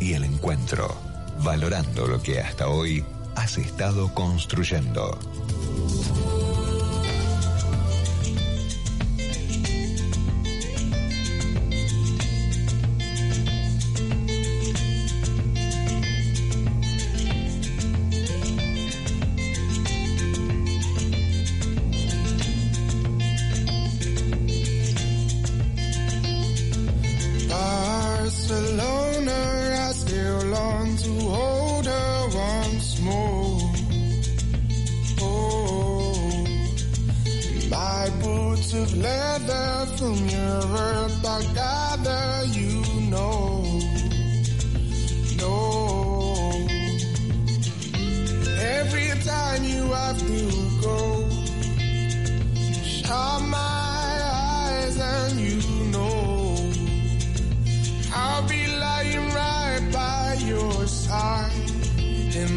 y el encuentro. Valorando lo que hasta hoy has estado construyendo.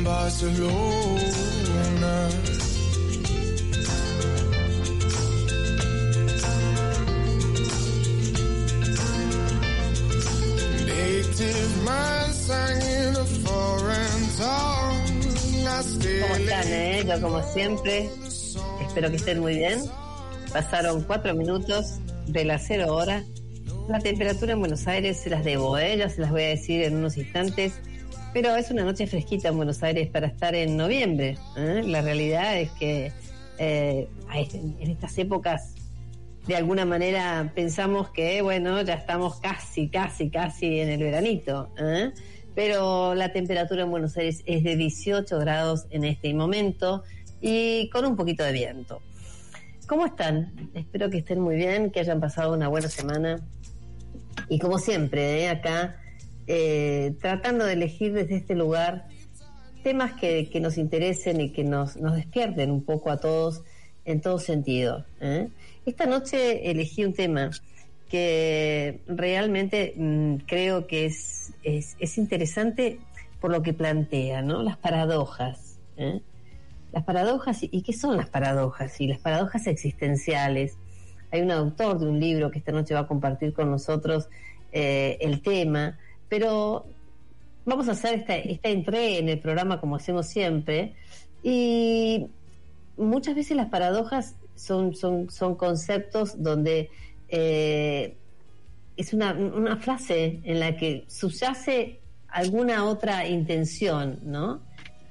Barcelona. Native man sang in a foreign tongue. I still ¿Cómo están, eh? Yo como siempre, espero que estén muy bien. Pasaron cuatro minutos de las cero hora. La temperatura en Buenos Aires se las debo, ¿eh? Ya se las voy a decir en unos instantes. Pero es una noche fresquita en Buenos Aires para estar en noviembre. ¿eh? La realidad es que eh, este- en estas épocas, de alguna manera, pensamos que, bueno, ya estamos casi, casi, casi en el veranito. ¿eh? Pero la temperatura en Buenos Aires es de 18 grados en este momento y con un poquito de viento. ¿Cómo están? Espero que estén muy bien, que hayan pasado una buena semana. Y como siempre, acá, eh, tratando de elegir desde este lugar temas que, nos interesen y que nos, despierten un poco a todos en todo sentido. ¿eh? Esta noche elegí un tema que realmente mm, creo que es, es, es interesante por lo que plantea, ¿no? Las paradojas. ¿eh? Las paradojas, ¿y qué son las paradojas? Y las paradojas existenciales. Hay un autor de un libro que esta noche va a compartir con nosotros el tema, pero vamos a hacer esta, esta entrega en el programa como hacemos siempre. Y muchas veces las paradojas son, son, son conceptos donde eh, es una, una frase en la que subyace alguna otra intención, ¿no?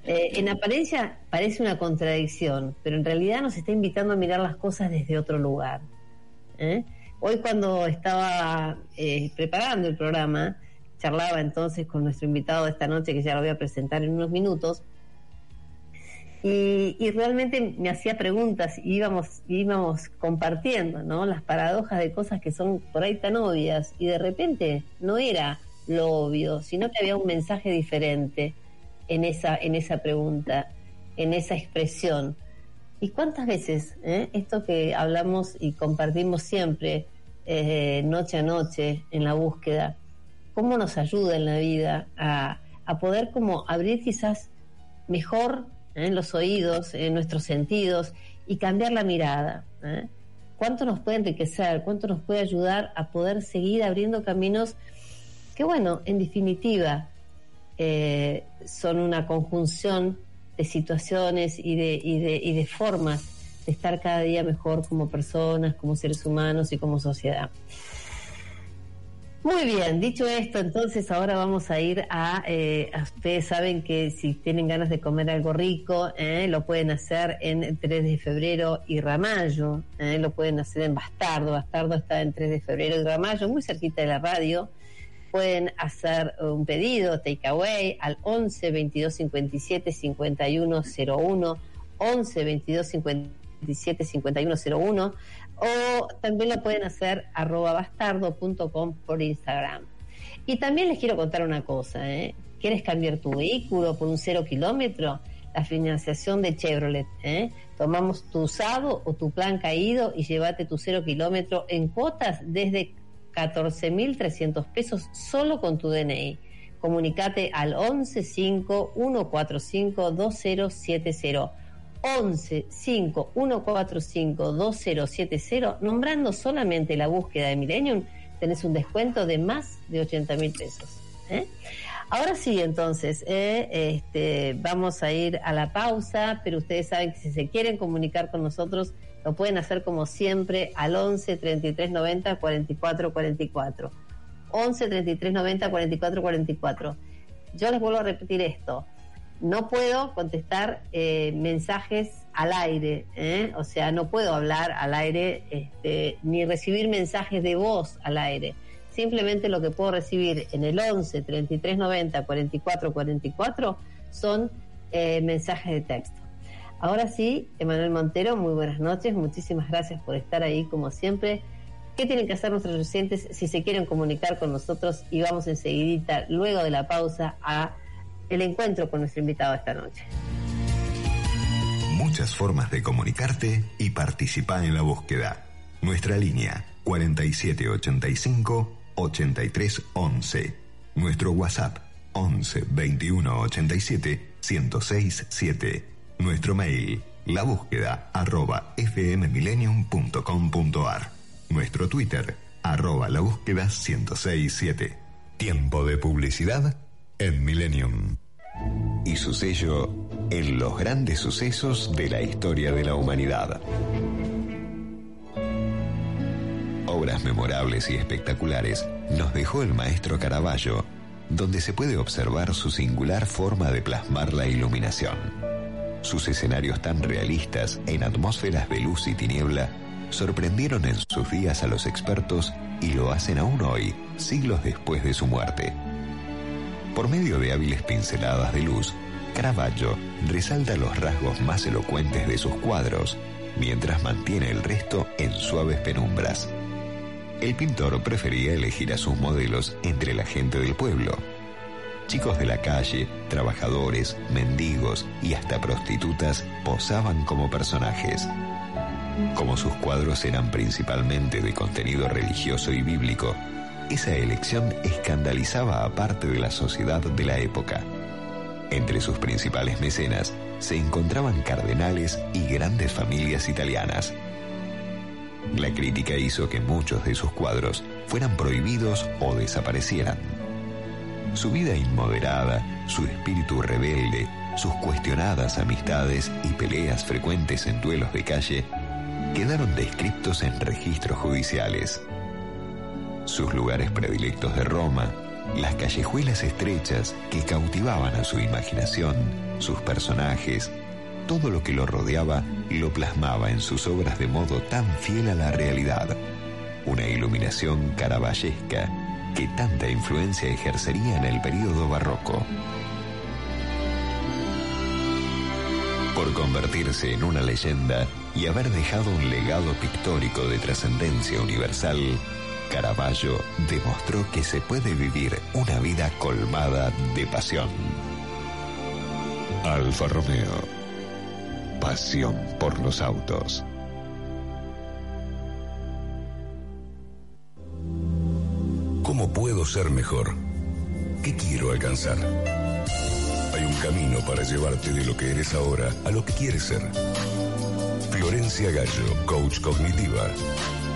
Eh, en apariencia parece una contradicción, pero en realidad nos está invitando a mirar las cosas desde otro lugar. ¿eh? Hoy cuando estaba preparando el programa, charlaba entonces con nuestro invitado de esta noche, que ya lo voy a presentar en unos minutos, y, realmente me hacía preguntas y íbamos, íbamos compartiendo ¿no? las paradojas de cosas que son por ahí tan obvias, y de repente no era lo obvio, sino que había un mensaje diferente en esa, en esa pregunta, en esa expresión. ¿Y cuántas veces eh, esto que hablamos y compartimos siempre, eh, noche a noche, en la búsqueda, cómo nos ayuda en la vida a, a poder como abrir quizás mejor eh, los oídos, en nuestros sentidos y cambiar la mirada? eh? ¿Cuánto nos puede enriquecer? ¿Cuánto nos puede ayudar a poder seguir abriendo caminos que, bueno, en definitiva, eh, son una conjunción de situaciones y de, y, de, y de formas de estar cada día mejor como personas, como seres humanos y como sociedad. Muy bien, dicho esto, entonces ahora vamos a ir a, eh, ustedes saben que si tienen ganas de comer algo rico, eh, lo pueden hacer en 3 de febrero y Ramallo, eh, lo pueden hacer en Bastardo, Bastardo está en 3 de febrero y Ramallo, muy cerquita de la radio, pueden hacer un pedido, takeaway, al 11 22 57 51 01, 11 22 57 51 01, o también lo pueden hacer arroba bastardo.com por Instagram. Y también les quiero contar una cosa, ¿eh? ¿Quieres cambiar tu vehículo por un cero kilómetro? La financiación de Chevrolet, ¿eh? Tomamos tu usado o tu plan caído y llévate tu cero kilómetro en cuotas desde 14.300 pesos solo con tu DNI. Comunicate al 115 145 2070 11 5 145 2070, nombrando solamente la búsqueda de Millennium, tenés un descuento de más de 80 mil pesos. ¿eh? Ahora sí, entonces, eh, este, vamos a ir a la pausa, pero ustedes saben que si se quieren comunicar con nosotros, lo pueden hacer como siempre al 11 33 90 44 44. 11 33 90 44 44. Yo les vuelvo a repetir esto no puedo contestar eh, mensajes al aire, ¿eh? o sea, no puedo hablar al aire este, ni recibir mensajes de voz al aire. Simplemente lo que puedo recibir en el 11 33 90 44 44 son eh, mensajes de texto. Ahora sí, Emanuel Montero, muy buenas noches, muchísimas gracias por estar ahí como siempre. ¿Qué tienen que hacer nuestros residentes si se quieren comunicar con nosotros? Y vamos enseguidita, luego de la pausa, a el encuentro con nuestro invitado esta noche. Muchas formas de comunicarte y participar en la búsqueda. Nuestra línea 4785 8311. Nuestro WhatsApp 11 21 87 1067. 7. Nuestro mail la búsqueda arroba fmmillenium.com.ar. Nuestro Twitter arroba la búsqueda 1067. Tiempo de publicidad en Millennium. Y su sello en los grandes sucesos de la historia de la humanidad. Obras memorables y espectaculares nos dejó el maestro Caravaggio, donde se puede observar su singular forma de plasmar la iluminación. Sus escenarios tan realistas en atmósferas de luz y tiniebla sorprendieron en sus días a los expertos y lo hacen aún hoy, siglos después de su muerte. Por medio de hábiles pinceladas de luz, Caravaggio resalta los rasgos más elocuentes de sus cuadros, mientras mantiene el resto en suaves penumbras. El pintor prefería elegir a sus modelos entre la gente del pueblo. Chicos de la calle, trabajadores, mendigos y hasta prostitutas posaban como personajes. Como sus cuadros eran principalmente de contenido religioso y bíblico, esa elección escandalizaba a parte de la sociedad de la época. Entre sus principales mecenas se encontraban cardenales y grandes familias italianas. La crítica hizo que muchos de sus cuadros fueran prohibidos o desaparecieran. Su vida inmoderada, su espíritu rebelde, sus cuestionadas amistades y peleas frecuentes en duelos de calle quedaron descritos en registros judiciales sus lugares predilectos de Roma, las callejuelas estrechas que cautivaban a su imaginación, sus personajes, todo lo que lo rodeaba lo plasmaba en sus obras de modo tan fiel a la realidad. Una iluminación caravallesca que tanta influencia ejercería en el período barroco. Por convertirse en una leyenda y haber dejado un legado pictórico de trascendencia universal, Caravaggio demostró que se puede vivir una vida colmada de pasión. Alfa Romeo. Pasión por los autos. ¿Cómo puedo ser mejor? ¿Qué quiero alcanzar? Hay un camino para llevarte de lo que eres ahora a lo que quieres ser. Florencia Gallo, coach cognitiva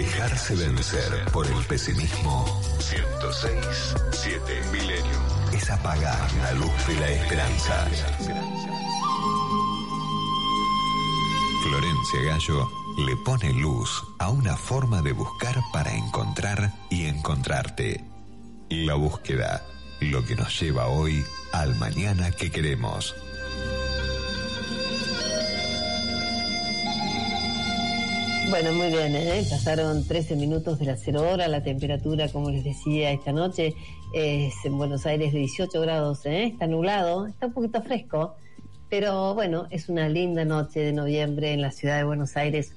Dejarse vencer por el pesimismo. 106 7 Milenio. Es apagar la luz de la esperanza. Florencia Gallo le pone luz a una forma de buscar para encontrar y encontrarte. La búsqueda, lo que nos lleva hoy al mañana que queremos. Bueno, muy bien, ¿eh? pasaron 13 minutos de la cero hora, la temperatura, como les decía, esta noche es en Buenos Aires de 18 grados, ¿eh? está nublado, está un poquito fresco, pero bueno, es una linda noche de noviembre en la ciudad de Buenos Aires.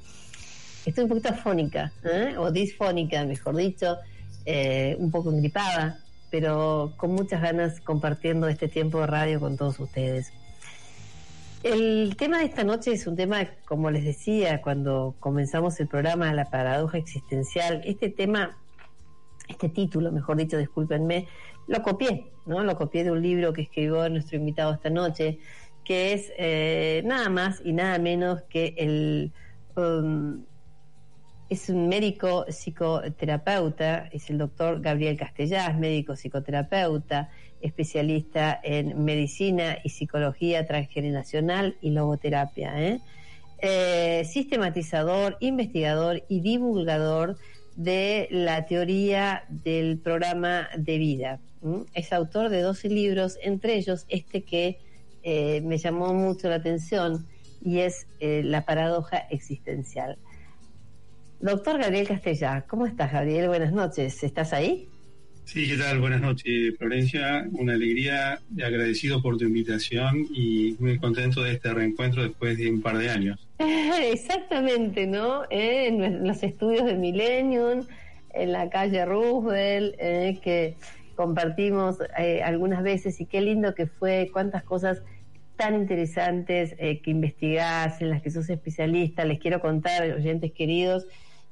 Estoy un poquito afónica, ¿eh? o disfónica, mejor dicho, eh, un poco engripada, pero con muchas ganas compartiendo este tiempo de radio con todos ustedes. El tema de esta noche es un tema, como les decía cuando comenzamos el programa, la paradoja existencial. Este tema, este título, mejor dicho, discúlpenme, lo copié, ¿no? Lo copié de un libro que escribió nuestro invitado esta noche, que es eh, nada más y nada menos que el um, es un médico psicoterapeuta, es el doctor Gabriel Castellás, médico psicoterapeuta, especialista en medicina y psicología transgeneracional y logoterapia. ¿eh? Eh, sistematizador, investigador y divulgador de la teoría del programa de vida. Es autor de 12 libros, entre ellos este que eh, me llamó mucho la atención y es La paradoja existencial. Doctor Gabriel Castellá, ¿cómo estás, Gabriel? Buenas noches. ¿Estás ahí? Sí, ¿qué tal? Buenas noches, Florencia. Una alegría, agradecido por tu invitación y muy contento de este reencuentro después de un par de años. Exactamente, ¿no? Eh, en los estudios de Millennium, en la calle Roosevelt, eh, que compartimos eh, algunas veces y qué lindo que fue, cuántas cosas tan interesantes que investigás, en las que sos especialista. Les quiero contar, oyentes queridos,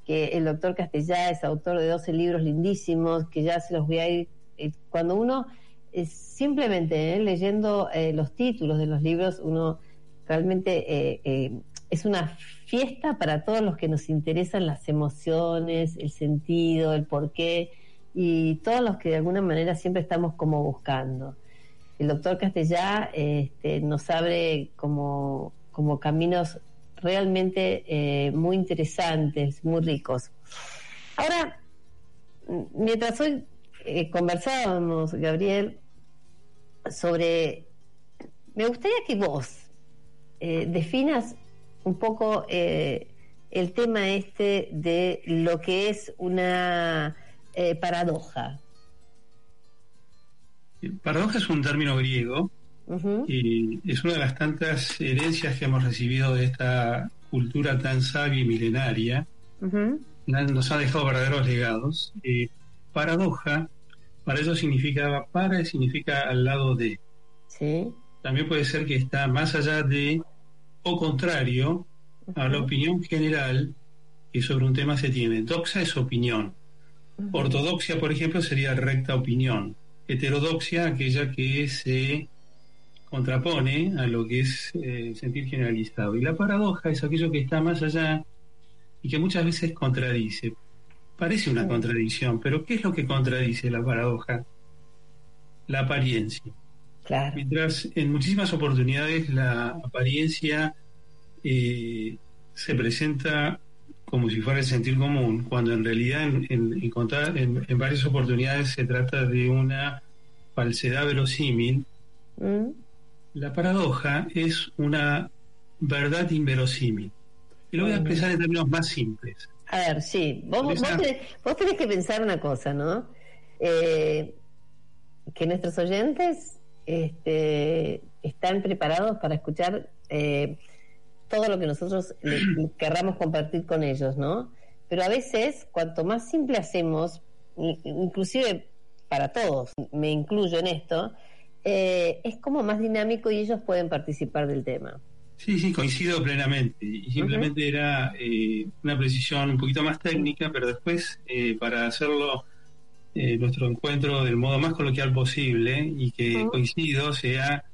que el doctor Castellá es autor de 12 libros lindísimos, que ya se los voy a ir, eh, cuando uno eh, simplemente eh, leyendo los títulos de los libros, uno realmente es una fiesta para todos los que nos interesan las emociones, el sentido, el porqué, y todos los que de alguna manera siempre estamos como buscando. El doctor Castellá este, nos abre como, como caminos realmente eh, muy interesantes, muy ricos. Ahora, mientras hoy eh, conversábamos, Gabriel, sobre, me gustaría que vos eh, definas un poco el tema este de lo que es una paradoja. Paradoja es un término griego y es una de las tantas herencias que hemos recibido de esta cultura tan sabia y milenaria. Nos ha dejado verdaderos legados. paradoja, para eso significa, para significa al lado de. También puede ser que está más allá de o contrario a la opinión general que sobre un tema se tiene. Doxa es opinión. Ortodoxia, por ejemplo, sería recta opinión. Heterodoxia, aquella que se contrapone a lo que es el eh, sentir generalizado. Y la paradoja es aquello que está más allá y que muchas veces contradice. Parece una contradicción, pero ¿qué es lo que contradice la paradoja? La apariencia. Mientras en muchísimas oportunidades la apariencia eh, se presenta como si fuera el sentir común, cuando en realidad en, en, varias oportunidades se trata de una falsedad verosímil, mm. La paradoja es una verdad inverosímil. Y lo voy a expresar en términos más simples. A ver, sí. Vos, tenés, que pensar una cosa, ¿no? Eh, que nuestros oyentes este, están preparados para escuchar eh, todo lo que nosotros querramos compartir con ellos, ¿no? Pero a veces, cuanto más simple hacemos, inclusive para todos, me incluyo en esto, eh, es como más dinámico y ellos pueden participar del tema. Sí, sí, coincido plenamente. Y simplemente era eh, una precisión un poquito más técnica, pero después, eh, para hacerlo eh, nuestro encuentro del modo más coloquial posible y que coincido sea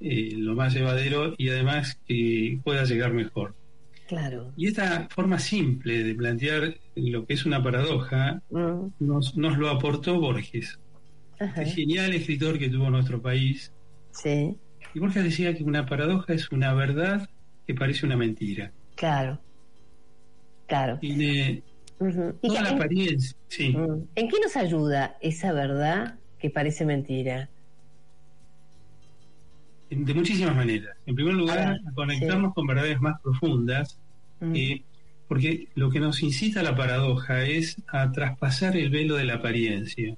eh, lo más llevadero y además que pueda llegar mejor. Claro. Y esta forma simple de plantear lo que es una paradoja nos, nos lo aportó Borges, Ajá. genial escritor que tuvo nuestro país. Sí, Y Borges decía que una paradoja es una verdad que parece una mentira. claro. Claro. Tiene. ¿Y toda la en, apariencia. Sí. Mm. ¿En qué nos ayuda esa verdad que parece mentira? de muchísimas maneras. En primer lugar, A ver, a conectarnos con verdades más profundas, eh, porque lo que nos incita a la paradoja es a traspasar el velo de la apariencia,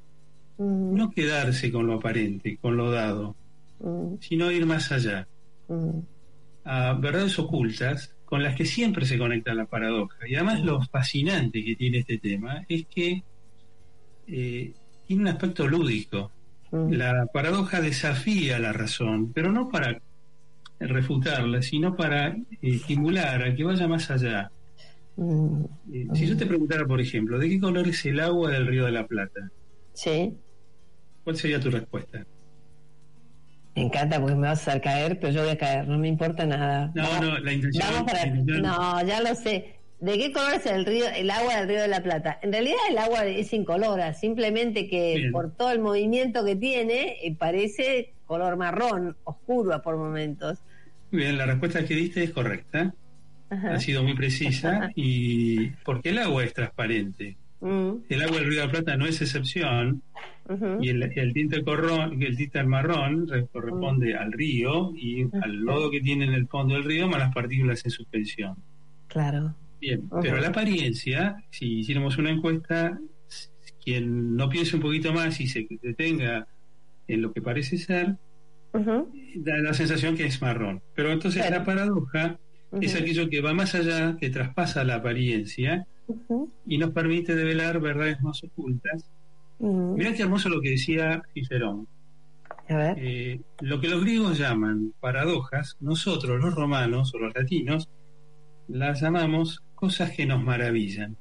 Mm. no quedarse con lo aparente, con lo dado, Mm. sino ir más allá, Mm. a verdades ocultas con las que siempre se conecta la paradoja. Y además lo fascinante que tiene este tema es que eh, tiene un aspecto lúdico. La paradoja desafía la razón, pero no para refutarla, sino para eh, estimular a que vaya más allá. Eh, si yo te preguntara, por ejemplo, ¿de qué color es el agua del río de la Plata? Sí, ¿Cuál sería tu respuesta? me encanta porque me vas a hacer caer, pero yo voy a caer, no me importa nada. No, Vamos- no, la intención. Vamos para... la intención- No, ya lo sé. ¿De qué color es el río, el agua del río de la Plata? En realidad el agua es incolora, simplemente que Bien. por todo el movimiento que tiene eh, parece color marrón, oscuro por momentos. Muy bien, la respuesta que diste es correcta. Ajá. Ha sido muy precisa y porque el agua es transparente. Mm, El agua del río de la Plata no es excepción y el, el tinte corrón, el tinte marrón re- corresponde al río y al lodo que tiene en el fondo del río más las partículas en suspensión. Claro. Bien, pero la apariencia, si hiciéramos una encuesta, quien no piense un poquito más y se detenga en lo que parece ser, da la sensación que es marrón. Pero entonces Claro. la paradoja es aquello que va más allá, que traspasa la apariencia y nos permite develar verdades más ocultas. Ujú. Mirá qué hermoso lo que decía Cicerón. A ver. Eh, lo que los griegos llaman paradojas, nosotros los romanos o los latinos las llamamos cosas que nos maravillan.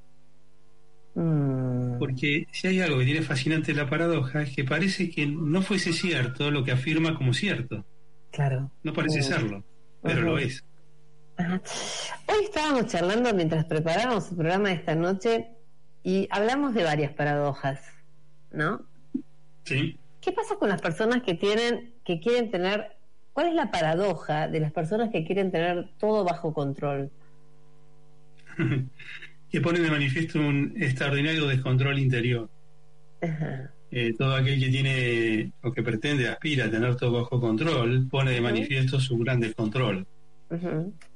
Mm, Porque si hay algo que tiene fascinante la paradoja es que parece que no fuese cierto lo que afirma como cierto. claro. No parece Mm. serlo, pero lo es. Ajá. Hoy estábamos charlando mientras preparábamos el programa de esta noche y hablamos de varias paradojas, ¿no? ¿Sí? ¿Qué pasa con las personas que tienen, que quieren tener, cuál es la paradoja de las personas que quieren tener todo bajo control? que pone de manifiesto un extraordinario descontrol interior. Ajá. Eh, todo aquel que tiene o que pretende, aspira a tener todo bajo control, pone de manifiesto su gran descontrol.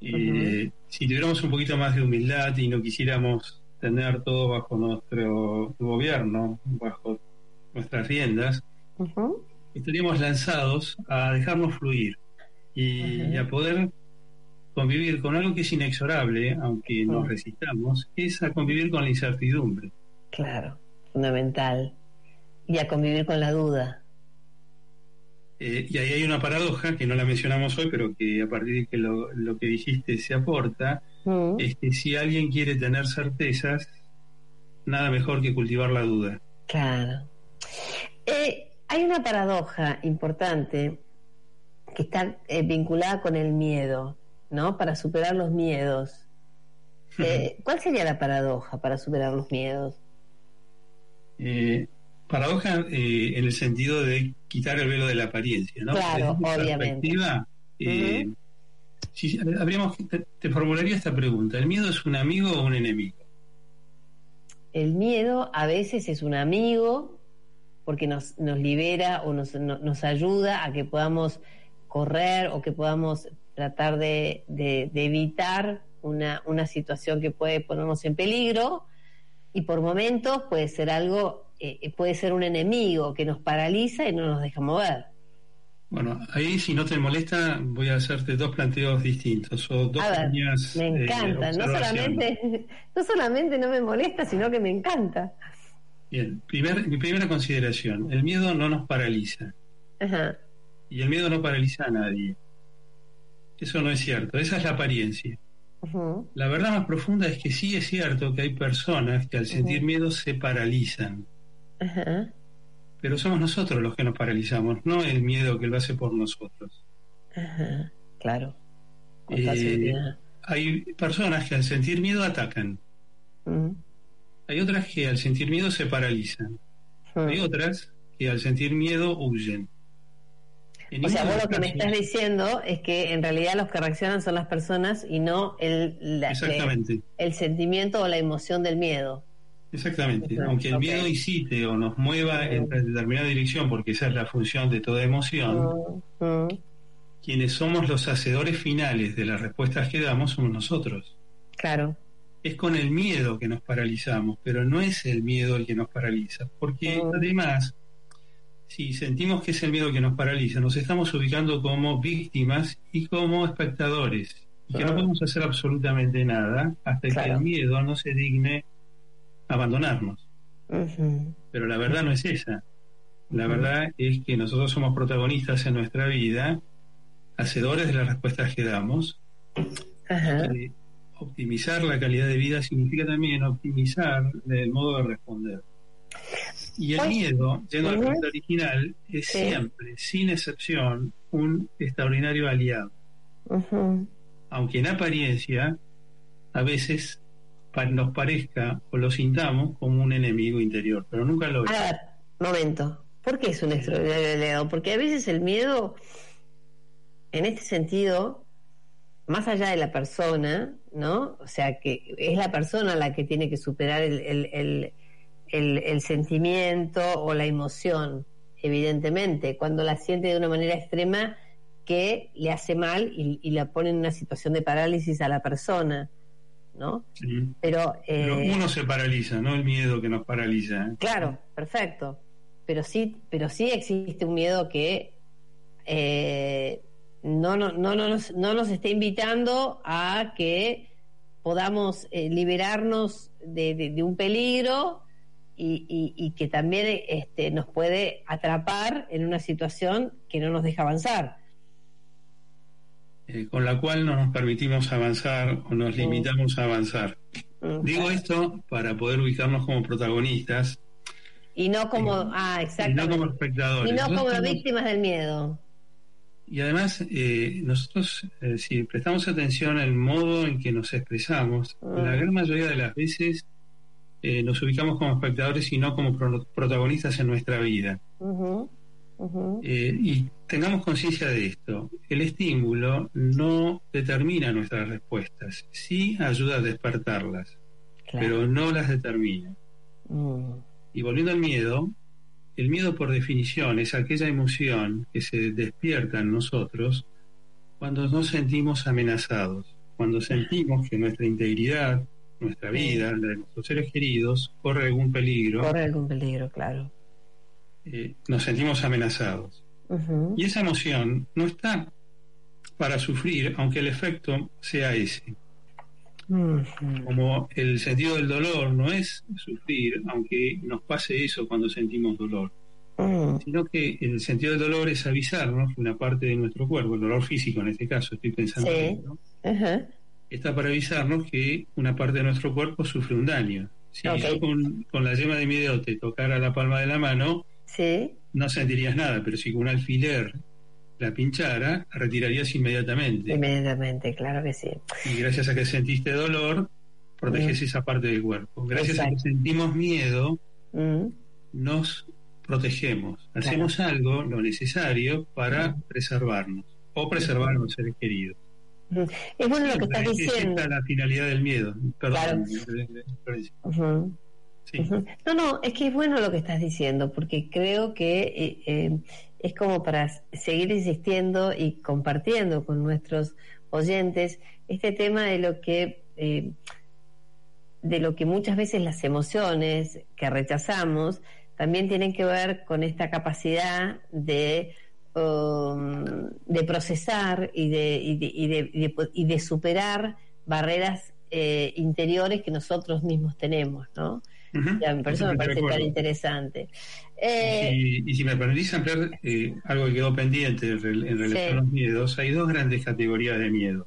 Eh, si tuviéramos un poquito más de humildad y no quisiéramos tener todo bajo nuestro gobierno, bajo nuestras riendas, estaríamos lanzados a dejarnos fluir y, a poder convivir con algo que es inexorable, aunque nos resistamos, que es a convivir con la incertidumbre. Claro, fundamental. Y a convivir con la duda. Eh, y ahí hay una paradoja que no la mencionamos hoy, pero que a partir de que lo, lo que dijiste se aporta, es que si alguien quiere tener certezas, nada mejor que cultivar la duda. Claro. Eh, hay una paradoja importante que está eh, vinculada con el miedo, ¿no? Para superar los miedos. Eh, ¿Cuál sería la paradoja para superar los miedos? Paradoja en el sentido de quitar el velo de la apariencia, ¿no? Claro, Desde obviamente. perspectiva, si- habríamos, te, te formularía esta pregunta: ¿el miedo es un amigo o un enemigo? El miedo a veces es un amigo porque nos, nos libera o nos, no- nos ayuda a que podamos correr o que podamos tratar de, de- de evitar una, una situación que puede ponernos en peligro y por momentos puede ser algo, eh, puede ser un enemigo que nos paraliza y no nos deja mover. Bueno, ahí si no te molesta, voy a hacerte dos planteos distintos o dos ver, pequeñas, me eh, encanta, no solamente, no solamente no me molesta, sino que me encanta. Bien, primer, mi primera consideración: el miedo no nos paraliza. Ajá. Y el miedo no paraliza a nadie. Eso no es cierto, esa es la apariencia. Ujú. La verdad más profunda es que sí es cierto que hay personas que al sentir miedo se paralizan. pero somos nosotros los que nos paralizamos, no el miedo que lo hace por nosotros. Claro. Eh, hay personas que al sentir miedo atacan. Mm. Hay otras que al sentir miedo se paralizan. Mm. Hay otras que al sentir miedo huyen. o sea, vos lo que me estás diciendo es que en realidad los que reaccionan son las personas y no el, el sentimiento o la emoción del miedo. Exactamente. Aunque el miedo incite o nos mueva en determinada dirección, porque esa es la función de toda emoción, quienes somos los hacedores finales de las respuestas que damos somos nosotros. Claro. Es con el miedo que nos paralizamos, pero no es el miedo el que nos paraliza, porque además, si sentimos que es el miedo que nos paraliza, nos estamos ubicando como víctimas y como espectadores, y que no podemos hacer absolutamente nada hasta que el miedo no se digne abandonarnos. Pero la verdad no es esa. La verdad es que nosotros somos protagonistas en nuestra vida hacedores de las respuestas que damos. Optimizar la calidad de vida significa también optimizar el modo de responder. Y el miedo, yendo al punto original, es siempre, sin excepción, un extraordinario aliado. Aunque en apariencia a veces nos parezca o lo sintamos como un enemigo interior, pero nunca lo es. A ver, momento. ¿Por qué es un extraordinario aliado? Porque a veces el miedo en este sentido, más allá de la persona, ¿no? O sea, que es la persona la que tiene que superar el, sentimiento o la emoción, evidentemente, cuando la siente de una manera extrema que le hace mal y, la pone en una situación de parálisis a la persona. ¿no? Pero, eh, uno se paraliza, no el miedo que nos paraliza. ¿eh? Claro, perfecto. Pero sí, pero sí existe un miedo que eh, no, no, no, no, nos, no nos está invitando a que podamos eh, liberarnos de, un peligro y, que también este, nos puede atrapar en una situación que no nos deja avanzar. Eh, con la cual no nos permitimos avanzar o nos limitamos a avanzar. Mm, Digo esto para poder ubicarnos como protagonistas. Y no como, ah, Y no como espectadores. Y no como víctimas del miedo. Y además, eh, nosotros, eh, si prestamos atención al modo en que nos expresamos, la ah. gran mayoría de las veces eh, nos ubicamos como espectadores y no como protagonistas en nuestra vida. y tengamos conciencia de esto. El estímulo no determina nuestras respuestas, sí ayuda a despertarlas, pero no las determina. Mm. Y volviendo al miedo, el miedo por definición es aquella emoción que se despierta en nosotros cuando nos sentimos amenazados, cuando sentimos que nuestra integridad, nuestra vida, la de nuestros seres queridos, corre algún peligro. Corre algún peligro, claro. Eh, nos sentimos amenazados. Y esa emoción no está para sufrir, aunque el efecto sea ese. Como el sentido del dolor no es sufrir, aunque nos pase eso cuando sentimos dolor, mm. sino que el sentido del dolor es avisarnos que una parte de nuestro cuerpo, el dolor físico en este caso, estoy pensando, está para avisarnos que una parte de nuestro cuerpo sufre un daño. Si yo con, la yema de mi dedo te tocara la palma de la mano, no sentirías nada, pero si con un alfiler la pinchara, retirarías inmediatamente. Inmediatamente, claro que sí. Y gracias a que sentiste dolor, proteges mm. esa parte del cuerpo. Gracias a que sentimos miedo, mm. nos protegemos. Hacemos algo, lo necesario, para mm. preservarnos o preservar a los seres queridos. Es bueno lo que estás diciendo. Es la finalidad del miedo. Perdón. No, no, es que es bueno lo que estás diciendo, porque creo que eh, eh, es como para seguir insistiendo y compartiendo con nuestros oyentes este tema de lo que eh, de lo que muchas veces las emociones que rechazamos también tienen que ver con esta capacidad de um, de procesar y de, y de, y de, superar barreras eh, interiores que nosotros mismos tenemos, ¿no? por eso me parece tan interesante. Eh, y, si me permitís ampliar eh, algo que quedó pendiente en, relación a los miedos, hay dos grandes categorías de miedos.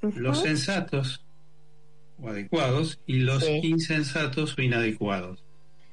Los sensatos o adecuados y los insensatos o inadecuados.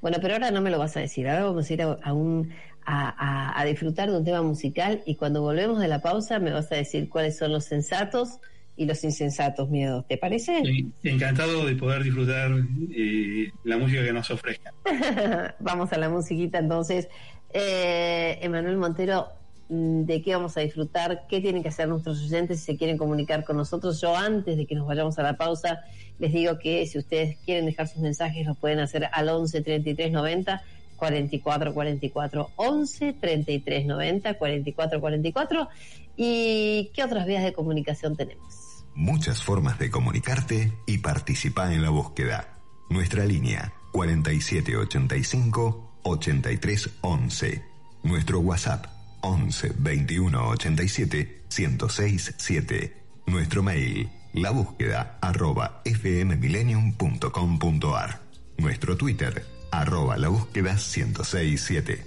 Bueno, pero ahora no me lo vas a decir. Ahora vamos a ir a, un, a, disfrutar de un tema musical y cuando volvemos de la pausa me vas a decir cuáles son los sensatos y los insensatos miedos. ¿Te parece? encantado de poder disfrutar eh, la música que nos ofrezcan. vamos a la musiquita entonces. Eh, Emanuel Montero, mm, ¿de qué vamos a disfrutar? ¿Qué tienen que hacer nuestros oyentes si se quieren comunicar con nosotros? Yo antes de que nos vayamos a la pausa, les digo que si ustedes quieren dejar sus mensajes, los pueden hacer al 11 33 90 44 44 11 33 90 44 44 y qué otras vías de comunicación tenemos muchas formas de comunicarte y participar en la búsqueda. Nuestra línea 4785 8311. Nuestro WhatsApp 11 21 87 1067. 7. Nuestro mail la búsqueda arroba. Nuestro Twitter arroba la búsqueda 1067.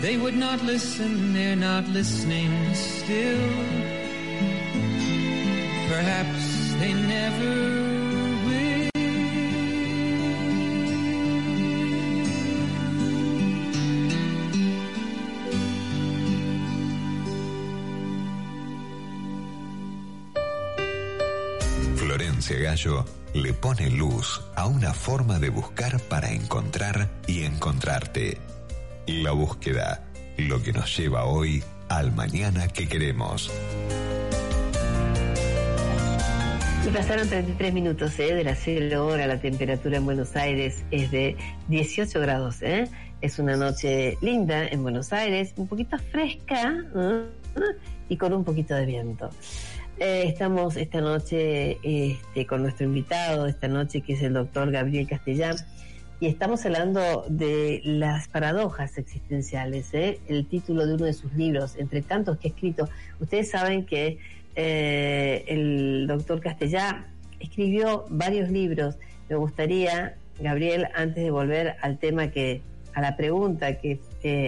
They would not listen, they're not listening still. Perhaps they never Florencia Gallo le pone luz a una forma de buscar para encontrar y encontrarte. La búsqueda, lo que nos lleva hoy al mañana que queremos. Y pasaron 33 minutos ¿eh? de la 0 hora, la temperatura en Buenos Aires es de 18 grados. ¿eh? Es una noche linda en Buenos Aires, un poquito fresca ¿eh? y con un poquito de viento. Eh, estamos esta noche este, con nuestro invitado, esta noche que es el doctor Gabriel Castellán, y estamos hablando de las paradojas existenciales, ¿eh? el título de uno de sus libros, entre tantos que ha escrito. Ustedes saben que eh, el doctor Castellán escribió varios libros. Me gustaría, Gabriel, antes de volver al tema que, a la pregunta que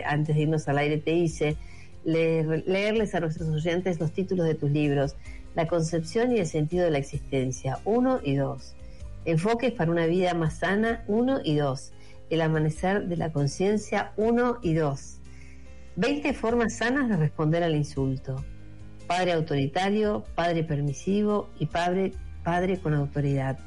antes de irnos al aire te hice, leerles a nuestros oyentes los títulos de tus libros. La concepción y el sentido de la existencia, uno y dos. Enfoques para una vida más sana, uno y dos. El amanecer de la conciencia, uno y dos. Veinte formas sanas de responder al insulto. Padre autoritario, padre permisivo y padre, padre con autoridad.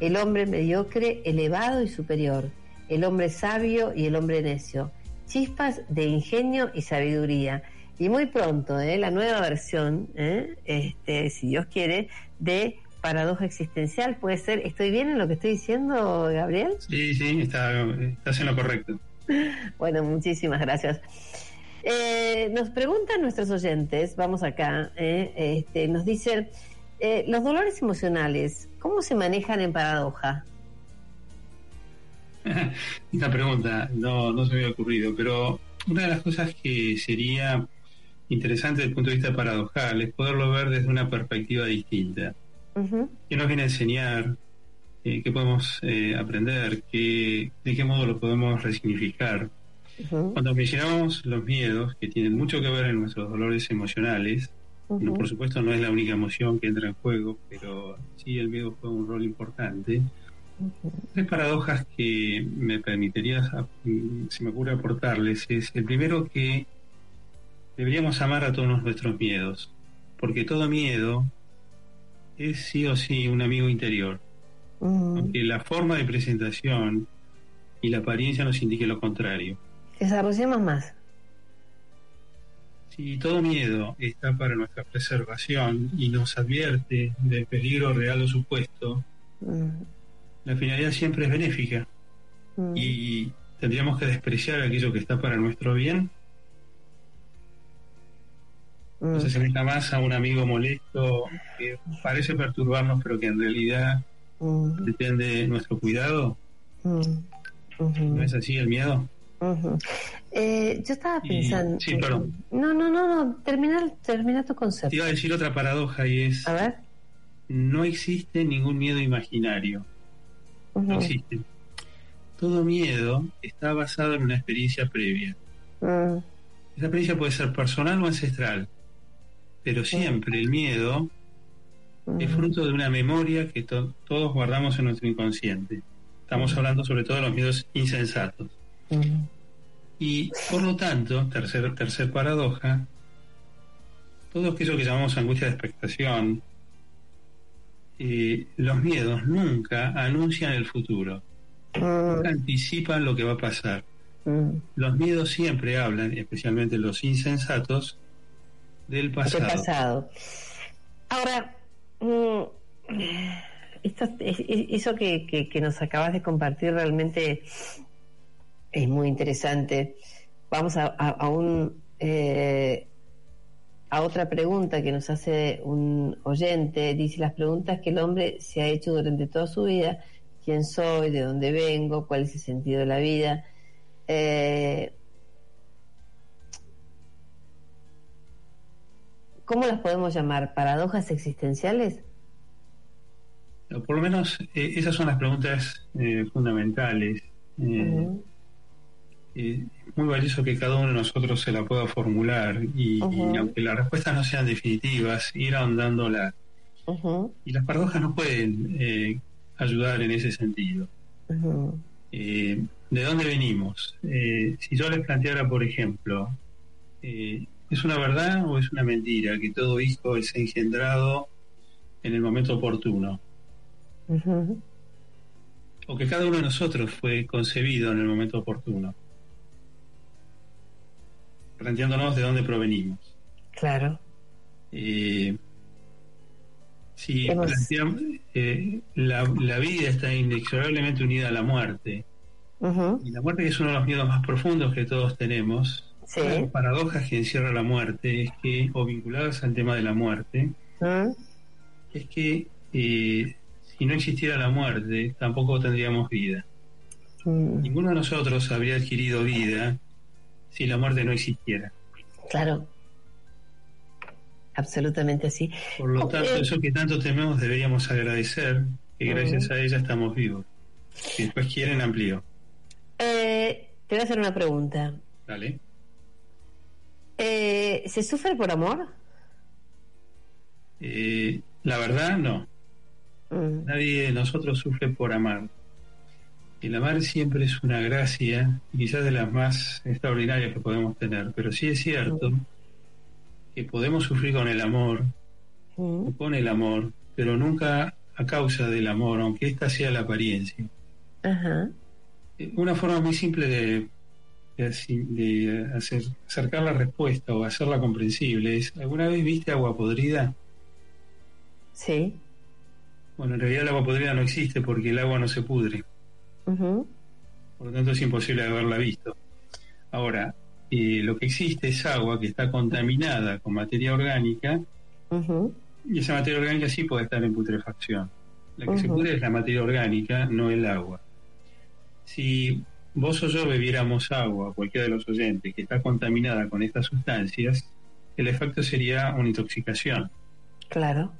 El hombre mediocre, elevado y superior. El hombre sabio y el hombre necio. Chispas de ingenio y sabiduría y muy pronto ¿eh? la nueva versión, ¿eh? este, si Dios quiere, de paradoja existencial. Puede ser, ¿estoy bien en lo que estoy diciendo, Gabriel? Sí, sí, está, estás en lo correcto. bueno, muchísimas gracias. Eh, nos preguntan nuestros oyentes, vamos acá, este, nos dicen, los dolores emocionales, ¿cómo se manejan en paradoja? Esta pregunta no, no se me había ocurrido, pero una de las cosas que sería interesante desde el punto de vista paradojal es poderlo ver desde una perspectiva distinta. ¿Qué nos viene a enseñar? Eh, ¿Qué podemos eh, aprender? ¿Qué, ¿De qué modo lo podemos resignificar? Cuando mencionamos los miedos, que tienen mucho que ver en nuestros dolores emocionales, no, por supuesto no es la única emoción que entra en juego, pero sí el miedo juega un rol importante. Tres paradojas que me permitiría, si me ocurre aportarles, es el primero que Deberíamos amar a todos nuestros miedos, porque todo miedo es sí o sí un amigo interior. Aunque la forma de presentación y la apariencia nos indique lo contrario. Desarrollemos más. Si todo miedo está para nuestra preservación y nos advierte del peligro real o supuesto, la finalidad siempre es benéfica. Y tendríamos que despreciar aquello que está para nuestro bien no se asemeja más a un amigo molesto que parece perturbarnos, pero que en realidad depende nuestro cuidado. ¿No es así el miedo? Eh, yo estaba pensando. sí, perdón. No, no, no, no. Termina, termina tu concepto. Te iba a decir otra paradoja y es. A ver. No existe ningún miedo imaginario. No existe. Todo miedo está basado en una experiencia previa. Esa experiencia puede ser personal o ancestral pero siempre el miedo es fruto de una memoria que todos guardamos en nuestro inconsciente. Estamos hablando sobre todo de los miedos insensatos. Y por lo tanto, tercer, tercer paradoja, todo aquello que llamamos angustia de expectación, eh, los miedos nunca anuncian el futuro, nunca anticipan lo que va a pasar. Los miedos siempre hablan, especialmente los insensatos, del pasado. Ahora, mm, esto, eso que, que, nos acabas de compartir realmente es muy interesante. Vamos a, a, un, eh, a otra pregunta que nos hace un oyente. Dice las preguntas que el hombre se ha hecho durante toda su vida. ¿Quién soy? ¿De dónde vengo? ¿Cuál es el sentido de la vida? Eh, ¿cómo las podemos llamar? ¿Paradojas existenciales? Por lo menos eh, esas son las preguntas eh, fundamentales. Eh, es muy valioso que cada uno de nosotros se la pueda formular y, aunque las respuestas no sean definitivas, ir ahondándolas. Y las paradojas nos pueden ayudar en ese sentido. ¿De dónde venimos? si yo les planteara, por ejemplo, ¿Es una verdad o es una mentira que todo hijo es engendrado en el momento oportuno? O que cada uno de nosotros fue concebido en el momento oportuno. Planteándonos de dónde provenimos. Claro. Eh, si planteamos, eh, la, la, vida está inexorablemente unida a la muerte. Y la muerte es uno de los miedos más profundos que todos tenemos. Sí. Las paradojas que encierra la muerte es que, o vinculadas al tema de la muerte, es que eh, si no existiera la muerte, tampoco tendríamos vida. Ninguno de nosotros habría adquirido vida si la muerte no existiera. Claro. Absolutamente sí. Por lo tanto, eso que tanto tememos deberíamos agradecer, que gracias a ella estamos vivos. Si después quieren, amplío. Eh, te voy a hacer una pregunta. Dale. Eh, ¿Se sufre por amor? Eh, la verdad, no. Mm. Nadie de nosotros sufre por amar. El amar siempre es una gracia, quizás de las más extraordinarias que podemos tener, pero sí es cierto que podemos sufrir con el amor, Mm. con el amor, pero nunca a causa del amor, aunque esta sea la apariencia. Ajá. Eh, Una forma muy simple de, de de hacer, acercar la respuesta o hacerla comprensible es, ¿alguna vez viste agua podrida? Sí. Bueno, en realidad el agua podrida no existe porque el agua no se pudre. Por lo tanto es imposible haberla visto. Ahora, eh, lo que existe es agua que está contaminada con materia orgánica y esa materia orgánica sí puede estar en putrefacción. La que se pudre es la materia orgánica, no el agua. Si vos o yo bebiéramos agua, cualquiera de los oyentes, que está contaminada con estas sustancias, el efecto sería una intoxicación. Claro.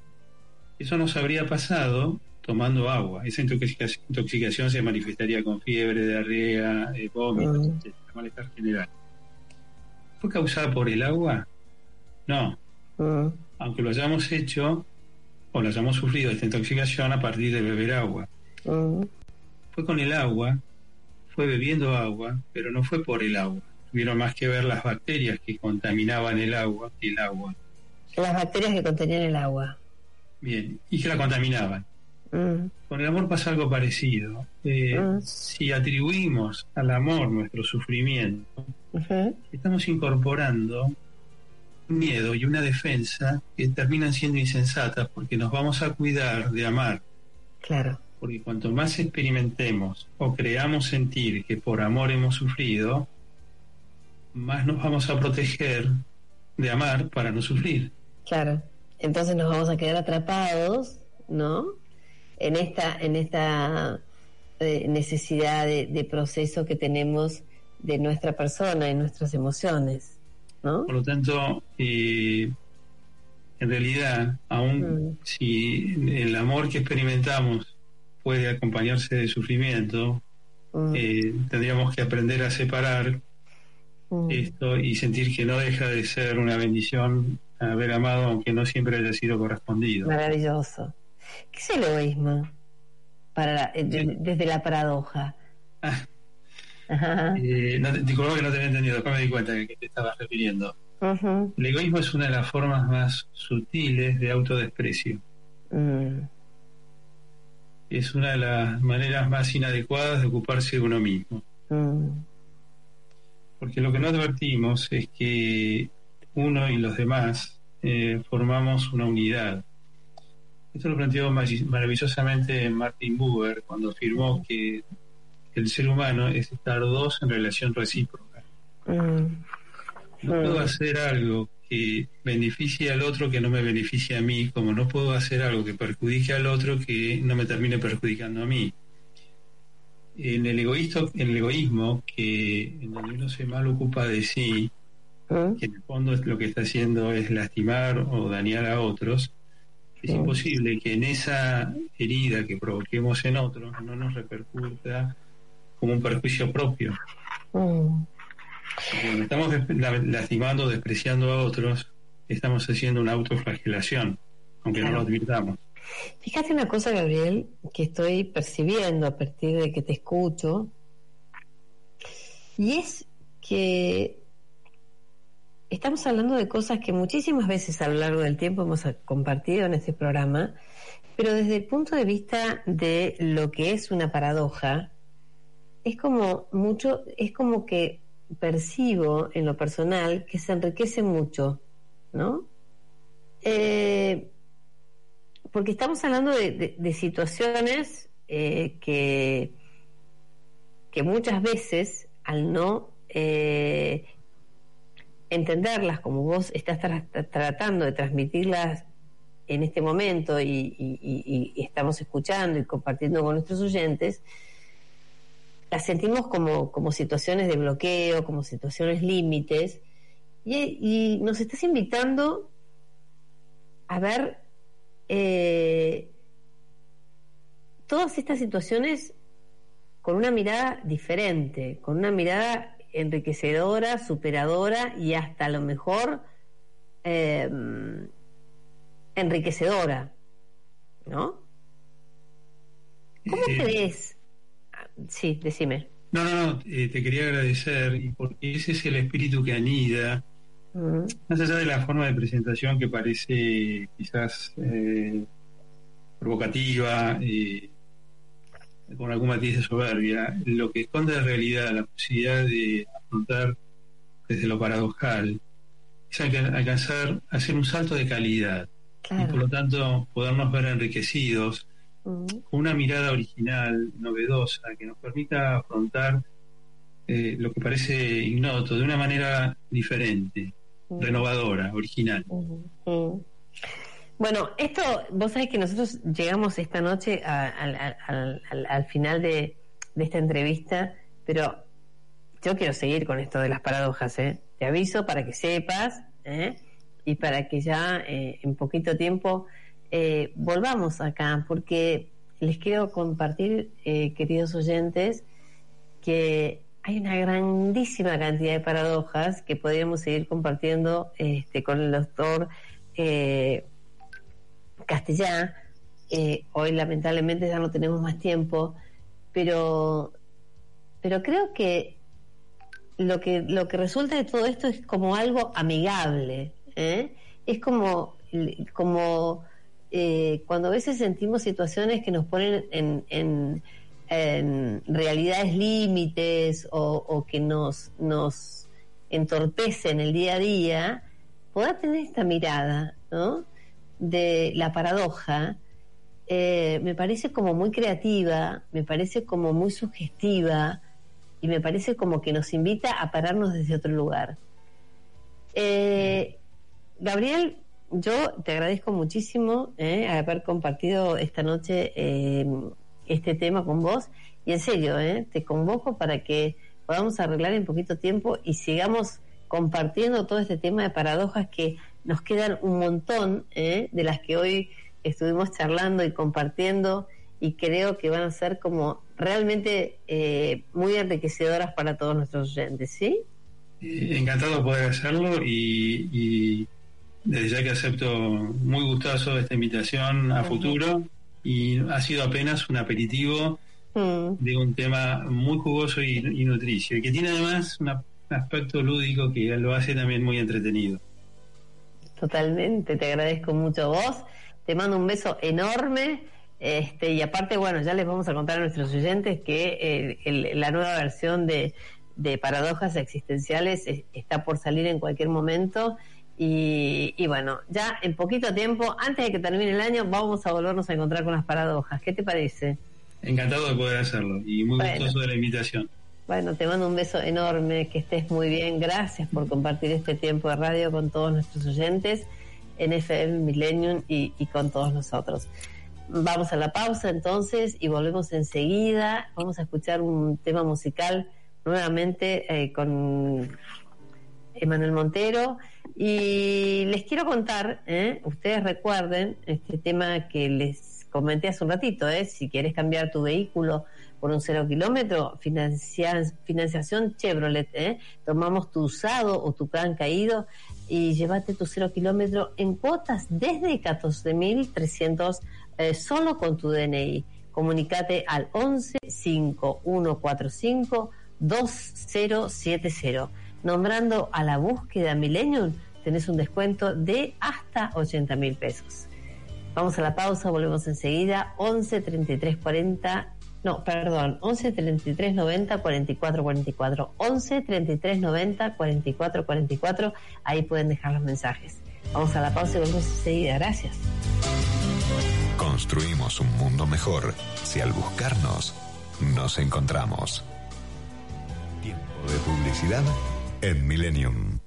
Eso nos habría pasado tomando agua. Esa intoxicación, intoxicación se manifestaría con fiebre, diarrea, eh, vómitos, Mm. malestar general. ¿Fue causada por el agua? No. Mm. Aunque lo hayamos hecho o lo hayamos sufrido esta intoxicación a partir de beber agua. Mm. Fue con el agua, fue bebiendo agua, pero no fue por el agua. Tuvieron más que ver las bacterias que contaminaban el agua que el agua. Las bacterias que contenían el agua. Bien, y que la contaminaban. Mm. Con el amor pasa algo parecido. Eh, Mm. Si atribuimos al amor nuestro sufrimiento, estamos incorporando un miedo y una defensa que terminan siendo insensatas porque nos vamos a cuidar de amar. Claro. Porque cuanto más experimentemos o creamos sentir que por amor hemos sufrido, más nos vamos a proteger de amar para no sufrir. Claro. Entonces nos vamos a quedar atrapados, ¿no? En esta, en esta eh, necesidad de, de proceso que tenemos de nuestra persona y nuestras emociones, ¿no? Por lo tanto, eh, en realidad, aun Mm. si el amor que experimentamos puede acompañarse de sufrimiento, Mm, eh, tendríamos que aprender a separar mm. esto y sentir que no deja de ser una bendición haber amado, aunque no siempre haya sido correspondido. Maravilloso. ¿Qué es el egoísmo? Para la- eh, de- desde la paradoja. Ah, Ajá. eh, no te- disculpa que no te había entendido, después me di cuenta de que te estabas refiriendo. El egoísmo es una de las formas más sutiles de autodesprecio. Mm, Es una de las maneras más inadecuadas de ocuparse de uno mismo. mm, Porque lo que no advertimos es que uno y los demás eh, formamos una unidad. Esto lo planteó maravillosamente Martin Buber cuando afirmó que el ser humano es estar dos en relación recíproca. mm, No puedo hacer algo que beneficie al otro que no me beneficie a mí, como no puedo hacer algo que perjudique al otro que no me termine perjudicando a mí. En el, egoísto, en el egoísmo, que en donde uno se mal ocupa de sí, mm, que en el fondo lo que está haciendo es lastimar o dañar a otros, es imposible que en esa herida que provoquemos en otros no nos repercuta como un perjuicio propio. mm. Cuando estamos lastimando, despreciando a otros, estamos haciendo una autoflagelación, aunque no lo advirtamos. Fíjate una cosa, Gabriel, que estoy percibiendo a partir de que te escucho, y es que estamos hablando de cosas que muchísimas veces a lo largo del tiempo hemos compartido en este programa, pero desde el punto de vista de lo que es una paradoja, es como mucho, es como que percibo en lo personal que se enriquece mucho, ¿no? Eh, porque estamos hablando de, situaciones eh, que, que muchas veces al no eh, entenderlas como vos estás tratando de transmitirlas en este momento y, estamos escuchando y compartiendo con nuestros oyentes, las sentimos como, como situaciones de bloqueo, como situaciones límites, y, nos estás invitando a ver eh, todas estas situaciones con una mirada diferente, con una mirada enriquecedora, superadora y hasta a lo mejor eh, enriquecedora, ¿no? ¿Cómo crees? Sí, decime. No, no, no, eh, te quería agradecer, y porque ese es el espíritu que anida, mm. más allá de la forma de presentación que parece quizás eh, provocativa, con algún matiz de soberbia, lo que esconde en realidad la posibilidad de afrontar desde lo paradojal es alcanzar, hacer un salto de calidad y por lo tanto podernos ver enriquecidos una mirada original, novedosa, que nos permita afrontar eh, lo que parece ignoto de una manera diferente, renovadora, original. Bueno, esto, vos sabés que nosotros llegamos esta noche al final de, esta entrevista, pero yo quiero seguir con esto de las paradojas, ¿eh? Te aviso para que sepas, ¿eh? y para que ya eh, en poquito tiempo eh, volvamos acá, porque les quiero compartir, eh, queridos oyentes, que hay una grandísima cantidad de paradojas que podríamos seguir compartiendo este, con el doctor Castellá. hoy lamentablemente ya no tenemos más tiempo, pero, pero creo que lo que lo que resulta de todo esto es como algo amigable, ¿eh? Es como, como eh, cuando a veces sentimos situaciones que nos ponen en, en, realidades límites o, que nos, nos entorpecen el día a día, poder tener esta mirada de la paradoja, eh, me parece como muy creativa, me parece como muy sugestiva y me parece como que nos invita a pararnos desde otro lugar. Eh, Gabriel, yo te agradezco muchísimo eh, haber compartido esta noche eh, este tema con vos y en serio, eh, te convoco para que podamos arreglar en poquito tiempo y sigamos compartiendo todo este tema de paradojas que nos quedan un montón de las que hoy estuvimos charlando y compartiendo y creo que van a ser como realmente muy enriquecedoras para todos nuestros oyentes, ¿sí? Encantado de poder hacerlo y desde ya que acepto muy gustoso esta invitación a futuro y ha sido apenas un aperitivo mm. de un tema muy jugoso y, nutricio y que tiene además un aspecto lúdico que lo hace también muy entretenido. Totalmente, te agradezco mucho vos, te mando un beso enorme. Este, y aparte, bueno, ya les vamos a contar a nuestros oyentes que eh, la nueva versión de, de Paradojas Existenciales está por salir en cualquier momento y, bueno, ya en poquito tiempo, antes de que termine el año, vamos a volvernos a encontrar con las paradojas. ¿Qué te parece? Encantado de poder hacerlo y muy gustoso de la invitación. Bueno, te mando un beso enorme, que estés muy bien. Gracias por compartir este tiempo de radio con todos nuestros oyentes en FM Millennium y, con todos nosotros. Vamos a la pausa entonces y volvemos enseguida. Vamos a escuchar un tema musical nuevamente eh, con Emanuel Montero. Y les quiero contar, ¿eh? ustedes recuerden este tema que les comenté hace un ratito, ¿eh? si quieres cambiar tu vehículo por un cero kilómetro, financiación Chevrolet, ¿eh? tomamos tu usado o tu plan caído y llévate tu cero kilómetro en cuotas desde 14.300 eh, solo con tu DNI. Comunicate al 11 5145 2070 nombrando a la búsqueda Millennium, tenés un descuento de hasta 80 mil pesos. Vamos a la pausa, volvemos enseguida. 11 33 40. No, perdón, 11 33 90 44 44. 11 33 90 44 44. Ahí pueden dejar los mensajes. Vamos a la pausa y volvemos enseguida. Gracias. Construimos un mundo mejor si al buscarnos nos encontramos. Tiempo de publicidad en Millennium.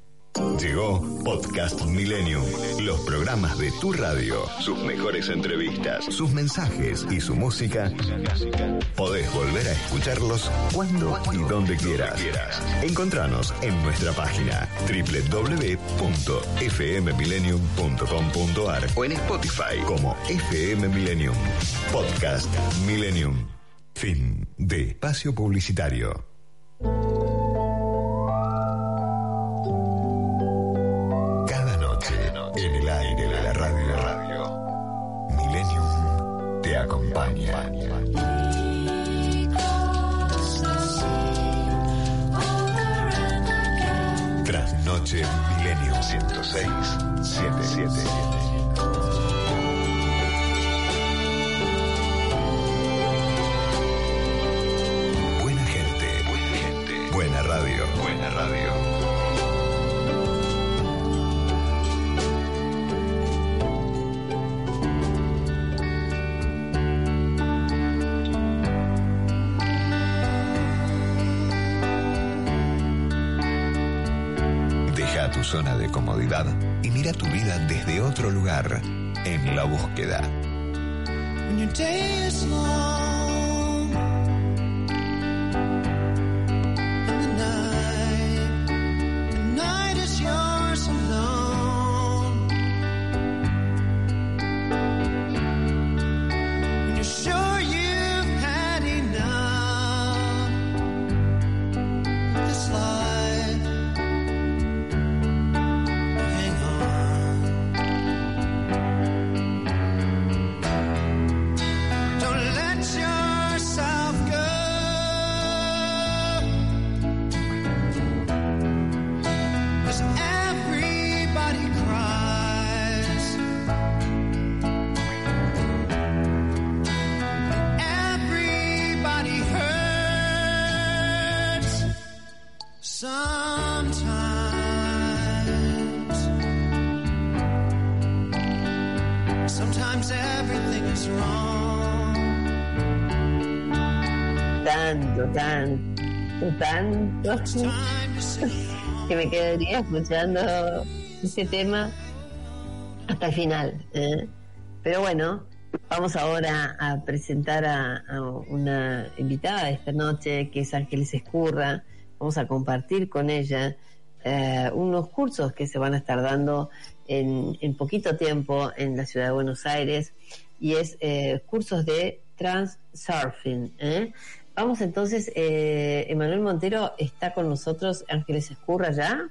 Llegó Podcast Millennium, los programas de tu radio, sus mejores entrevistas, sus mensajes y su música. Podés volver a escucharlos cuando y donde quieras. Encontranos en nuestra página www.fmmillennium.com.ar o en Spotify como FM Millennium. Podcast Millennium. Fin de espacio publicitario. Acompaña. Trasnoche Millennium 106 777. Zona de comodidad y mira tu vida desde otro lugar, en la búsqueda. Tanto, tanto, tanto. Que me quedaría escuchando ese tema hasta el final. ¿eh? Pero bueno, vamos ahora a presentar a, a una invitada esta noche, que es Ángeles Escurra. Vamos a compartir con ella eh, unos cursos que se van a estar dando en, en poquito tiempo en la ciudad de Buenos Aires y es eh, cursos de transurfing. ¿eh? Vamos entonces, eh, Emanuel Montero está con nosotros, Ángeles Escurra ya.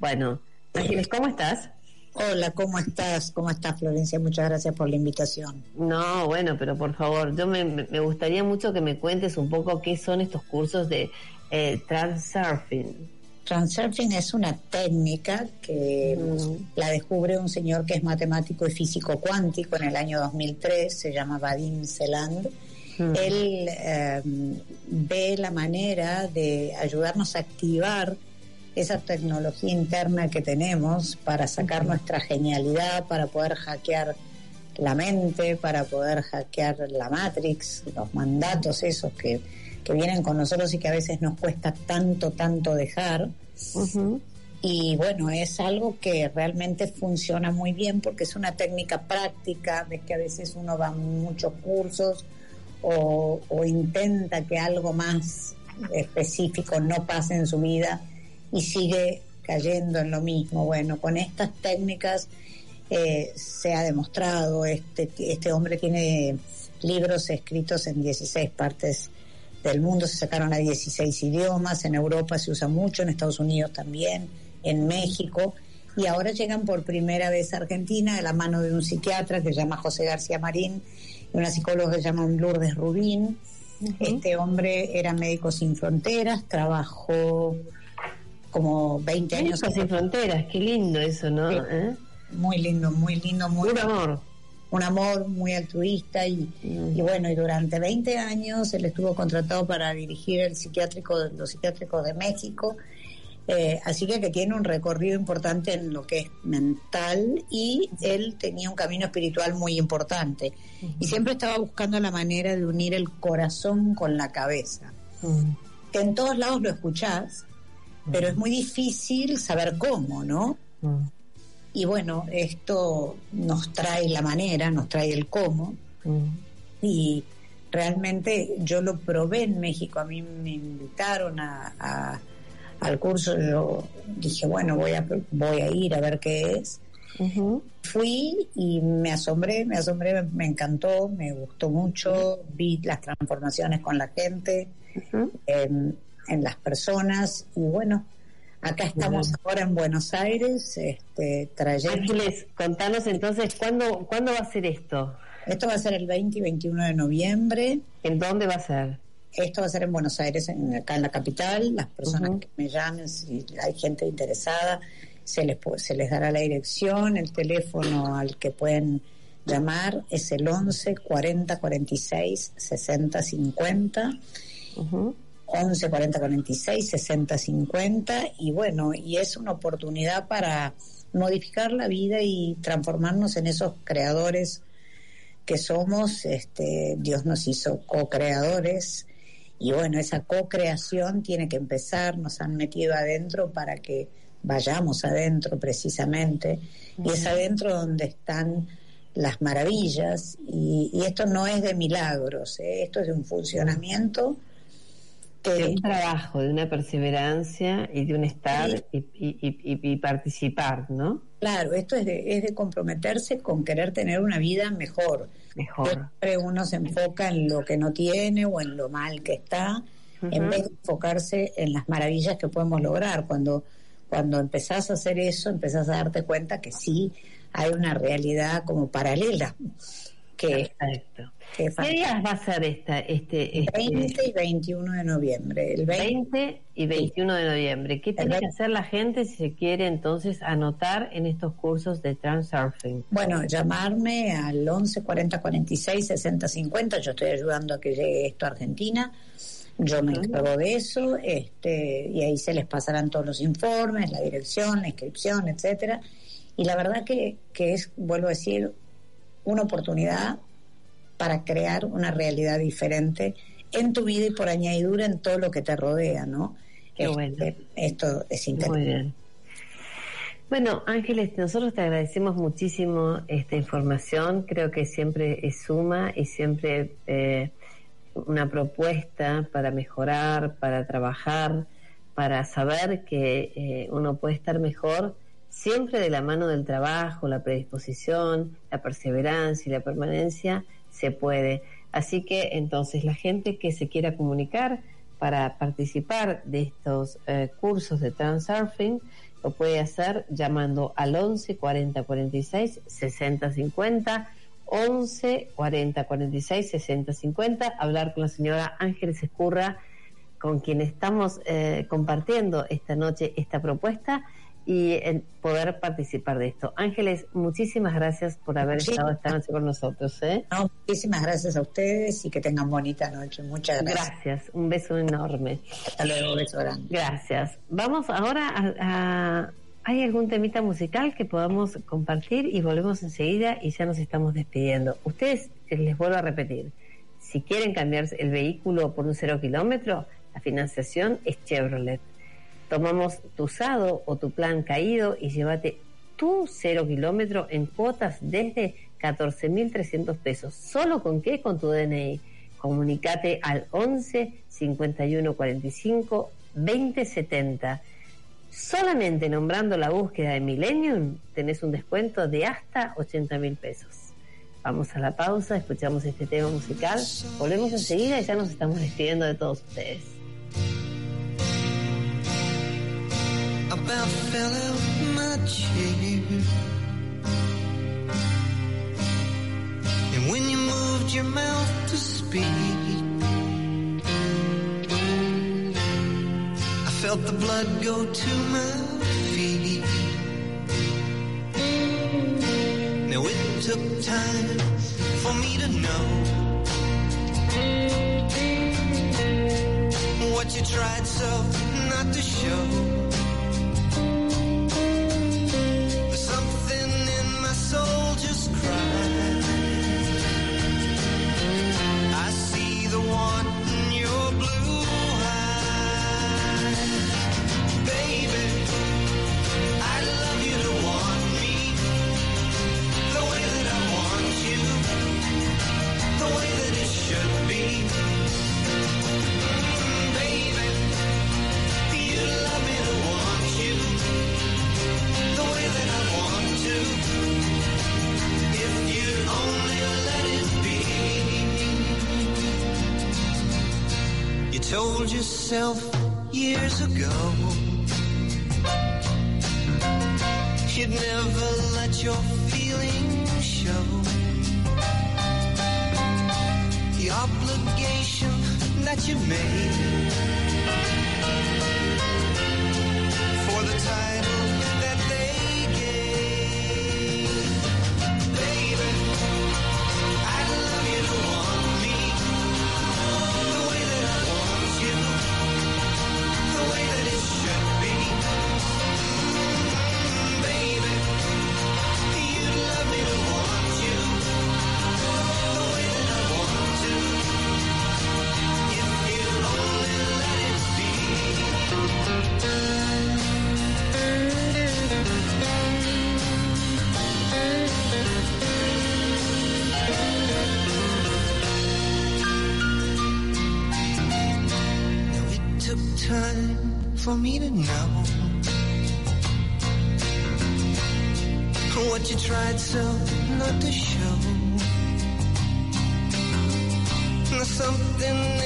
Bueno, Ángeles, ¿cómo estás? Hola, ¿cómo estás? ¿Cómo estás, Florencia? Muchas gracias por la invitación. No, bueno, pero por favor, yo me, me gustaría mucho que me cuentes un poco qué son estos cursos de eh, transurfing. Transurfing es una técnica que Mm. la descubre un señor que es matemático y físico cuántico en el año 2003, se llama Vadim Seland. Mm. Él eh, ve la manera de ayudarnos a activar esa tecnología interna que tenemos para sacar nuestra genialidad, para poder hackear la mente, para poder hackear la Matrix, los mandatos esos que, que vienen con nosotros y que a veces nos cuesta tanto, tanto dejar. Y bueno, es algo que realmente funciona muy bien porque es una técnica práctica, ves que a veces uno va a muchos cursos o, o intenta que algo más específico no pase en su vida y sigue cayendo en lo mismo. Bueno, con estas técnicas eh, se ha demostrado, este, este hombre tiene libros escritos en 16 partes del mundo, se sacaron a 16 idiomas, en Europa se usa mucho, en Estados Unidos también, en México, y ahora llegan por primera vez a Argentina de la mano de un psiquiatra que se llama José García Marín y una psicóloga que se llama Lourdes Rubín. Este hombre era médico sin fronteras, trabajó como 20 años. sin fronteras, qué lindo eso, ¿no? ¿Eh? Muy lindo, muy lindo, muy... Un amor. Un amor muy altruista y, mm. y, bueno, y durante 20 años él estuvo contratado para dirigir el psiquiátrico, los psiquiátricos de México eh, así que, que tiene un recorrido importante en lo que es mental y él tenía un camino espiritual muy importante. Y siempre estaba buscando la manera de unir el corazón con la cabeza. Que en todos lados lo escuchás, pero es muy difícil saber cómo, ¿no? Y bueno, esto nos trae la manera, nos trae el cómo. Y realmente yo lo probé en México, a mí me invitaron a al curso, yo dije, bueno, voy a, voy a ir a ver qué es. Fui y me asombré, me asombré, me encantó, me gustó mucho, vi las transformaciones con la gente, en, las personas y bueno, acá estamos ahora en Buenos Aires, este, trayendo... Ángeles, contanos entonces, ¿cuándo, ¿cuándo va a ser esto? Esto va a ser el 20 y 21 de noviembre. ¿En dónde va a ser? Esto va a ser en Buenos Aires, en, acá en la capital. Las personas que me llamen, si hay gente interesada, se les, se les dará la dirección, el teléfono al que pueden llamar es el 11 40 46 60 50. 11 40 46 60 50 y bueno, y es una oportunidad para modificar la vida y transformarnos en esos creadores que somos, este, Dios nos hizo co-creadores y bueno, esa co-creación tiene que empezar, nos han metido adentro para que vayamos adentro precisamente. Y es adentro donde están las maravillas. Y, esto no es de milagros, ¿eh? esto es de un funcionamiento. De un trabajo, de una perseverancia y de un estar y, y, participar, ¿no? Claro, esto es de, es de comprometerse con querer tener una vida mejor Mejor. uno se enfoca en lo que no tiene o en lo mal que está, en vez de enfocarse en las maravillas que podemos lograr. Cuando, cuando empezás a hacer eso, empezás a darte cuenta que sí hay una realidad como paralela. Que, Exacto. ¿Qué días va a ser esta, este, este 20 y 21 de noviembre. El 20, y 21 de noviembre. ¿Qué tiene que hacer la gente si se quiere entonces anotar en estos cursos de Transurfing? Bueno, llamarme al 11 40 46 60 50. Yo estoy ayudando a que llegue esto a Argentina. Yo me encargo de eso, este, y ahí se les pasarán todos los informes, la dirección, la inscripción, etcétera. Y la verdad que, que es, vuelvo a decir, una oportunidad para crear una realidad diferente en tu vida y por añadidura en todo lo que te rodea, ¿no? Qué este, bueno. Esto es interesante. Muy bien. Bueno, Ángeles, nosotros te agradecemos muchísimo esta información. Creo que siempre es suma y siempre eh, una propuesta para mejorar, para trabajar, para saber que eh, uno puede estar mejor siempre de la mano del trabajo, la predisposición, la perseverancia y la permanencia se puede. Así que entonces la gente que se quiera comunicar para participar de estos eh, cursos de Transurfing lo puede hacer llamando al 11 40 46 60 50 11 40 46 60 50 hablar con la señora Ángeles Escurra con quien estamos eh, compartiendo esta noche esta propuesta y el poder participar de esto. Ángeles, muchísimas gracias por haber estado esta noche con nosotros. ¿eh? muchísimas gracias a ustedes y que tengan bonita noche. Muchas gracias. Gracias, un beso enorme. Hasta luego, beso grande. Gracias. Vamos ahora a, ¿Hay algún temita musical que podamos compartir y volvemos enseguida y ya nos estamos despidiendo? Ustedes, les vuelvo a repetir, si quieren cambiar el vehículo por un cero kilómetro, la financiación es Chevrolet tomamos tu usado o tu plan caído y llévate tu cero kilómetro en cuotas desde 14.300 pesos. ¿Solo con qué? Con tu DNI. Comunicate al 11 51 45 20 70. Solamente nombrando la búsqueda de Millennium tenés un descuento de hasta 80 mil pesos. Vamos a la pausa, escuchamos este tema musical, volvemos enseguida y ya nos estamos despidiendo de todos ustedes. About fell out my chair. And when you moved your mouth to speak, I felt the blood go to my feet. Now it took time for me to know what you tried so not to show. cry. Yourself years ago you'd never let your feelings show. The obligation that you made what you tried so not to show. Now something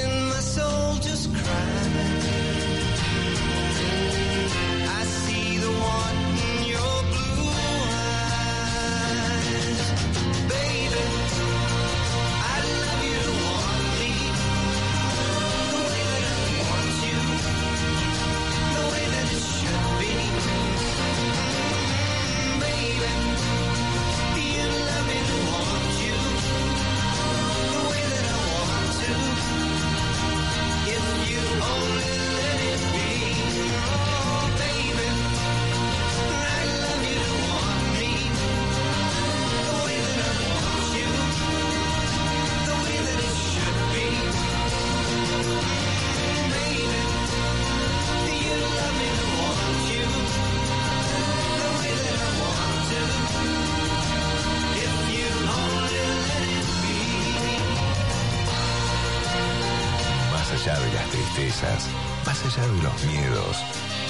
más allá de los miedos,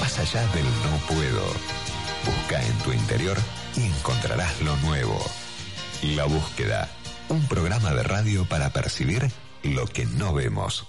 más allá del no puedo. Busca en tu interior y encontrarás lo nuevo. La búsqueda, un programa de radio para percibir lo que no vemos.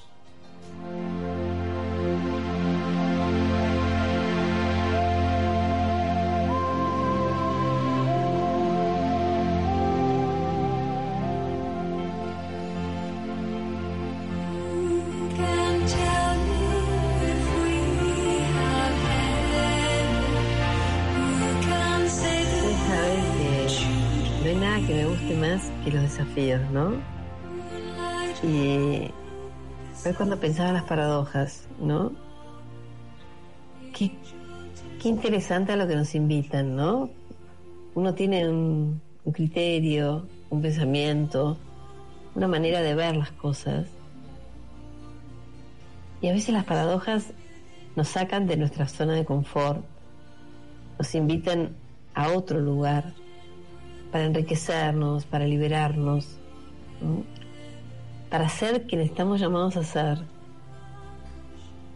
¿No? Y fue cuando pensaba en las paradojas, ¿no? Qué, qué interesante a lo que nos invitan, ¿no? Uno tiene un criterio, un pensamiento, una manera de ver las cosas. Y a veces las paradojas nos sacan de nuestra zona de confort, nos invitan a otro lugar para enriquecernos, para liberarnos, ¿no? para ser quien estamos llamados a ser.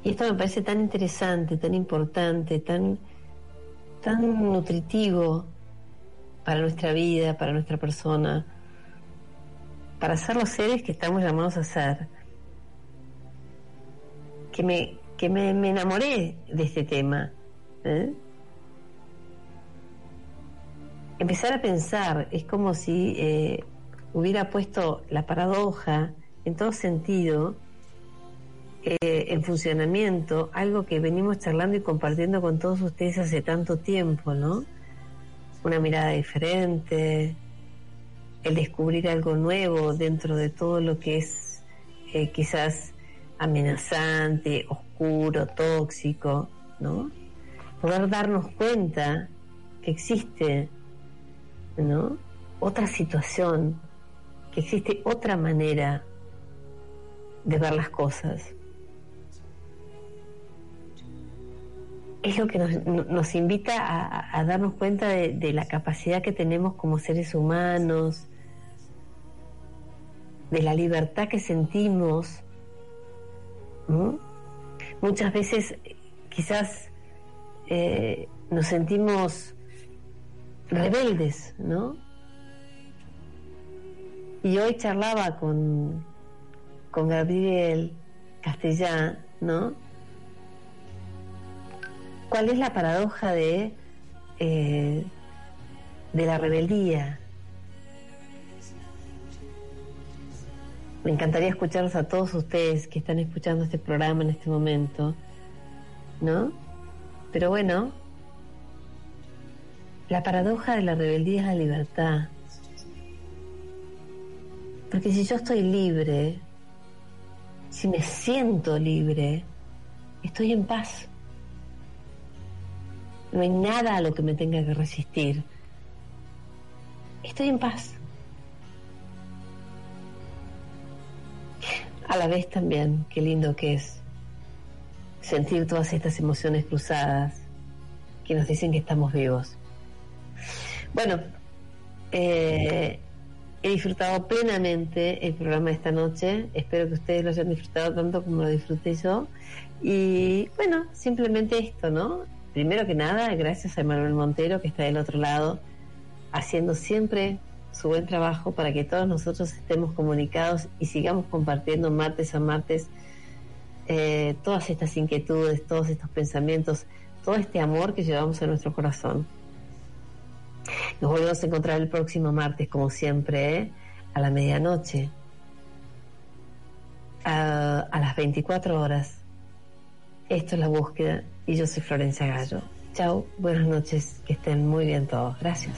Y esto me parece tan interesante, tan importante, tan, tan nutritivo para nuestra vida, para nuestra persona, para ser los seres que estamos llamados a ser. Que me, que me, me enamoré de este tema. ¿eh? Empezar a pensar, es como si eh, hubiera puesto la paradoja en todo sentido eh, en funcionamiento algo que venimos charlando y compartiendo con todos ustedes hace tanto tiempo, ¿no? Una mirada diferente, el descubrir algo nuevo dentro de todo lo que es eh, quizás amenazante, oscuro, tóxico, ¿no? Poder darnos cuenta que existe, Otra situación, que existe otra manera de ver las cosas. Es lo que nos, invita a, darnos cuenta de, la capacidad que tenemos como seres humanos, de la libertad que sentimos. Muchas veces quizás eh, nos sentimos rebeldes, ¿no? Y hoy charlaba con, con Gabriel Castellán, ¿no? ¿Cuál es la paradoja de, eh, de la rebeldía? Me encantaría escucharlos a todos ustedes que están escuchando este programa en este momento, ¿no? Pero bueno, la paradoja de la rebeldía es la libertad. Porque si yo estoy libre, si me siento libre, estoy en paz. No hay nada a lo que me tenga que resistir. Estoy en paz. A la vez también, qué lindo que es sentir todas estas emociones cruzadas que nos dicen que estamos vivos. Bueno, eh, he disfrutado plenamente el programa de esta noche. Espero que ustedes lo hayan disfrutado tanto como lo disfruté yo. Y bueno, simplemente esto, ¿no? Primero que nada, gracias a Manuel Montero, que está del otro lado, haciendo siempre su buen trabajo para que todos nosotros estemos comunicados y sigamos compartiendo martes a martes eh, todas estas inquietudes, todos estos pensamientos, todo este amor que llevamos en nuestro corazón. Nos volvemos a encontrar el próximo martes, como siempre, ¿eh? a la medianoche, a, las 24 horas. Esto es la búsqueda y yo soy Florencia Gallo. Chao, buenas noches, que estén muy bien todos. Gracias.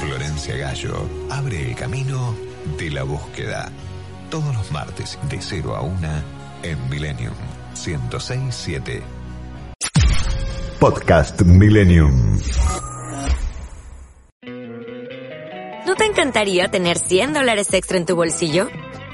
Florencia Gallo abre el camino de la búsqueda. Todos los martes de 0 a 1 en Millennium 1067. Podcast Millennium. ¿No te encantaría tener 100 dólares extra en tu bolsillo?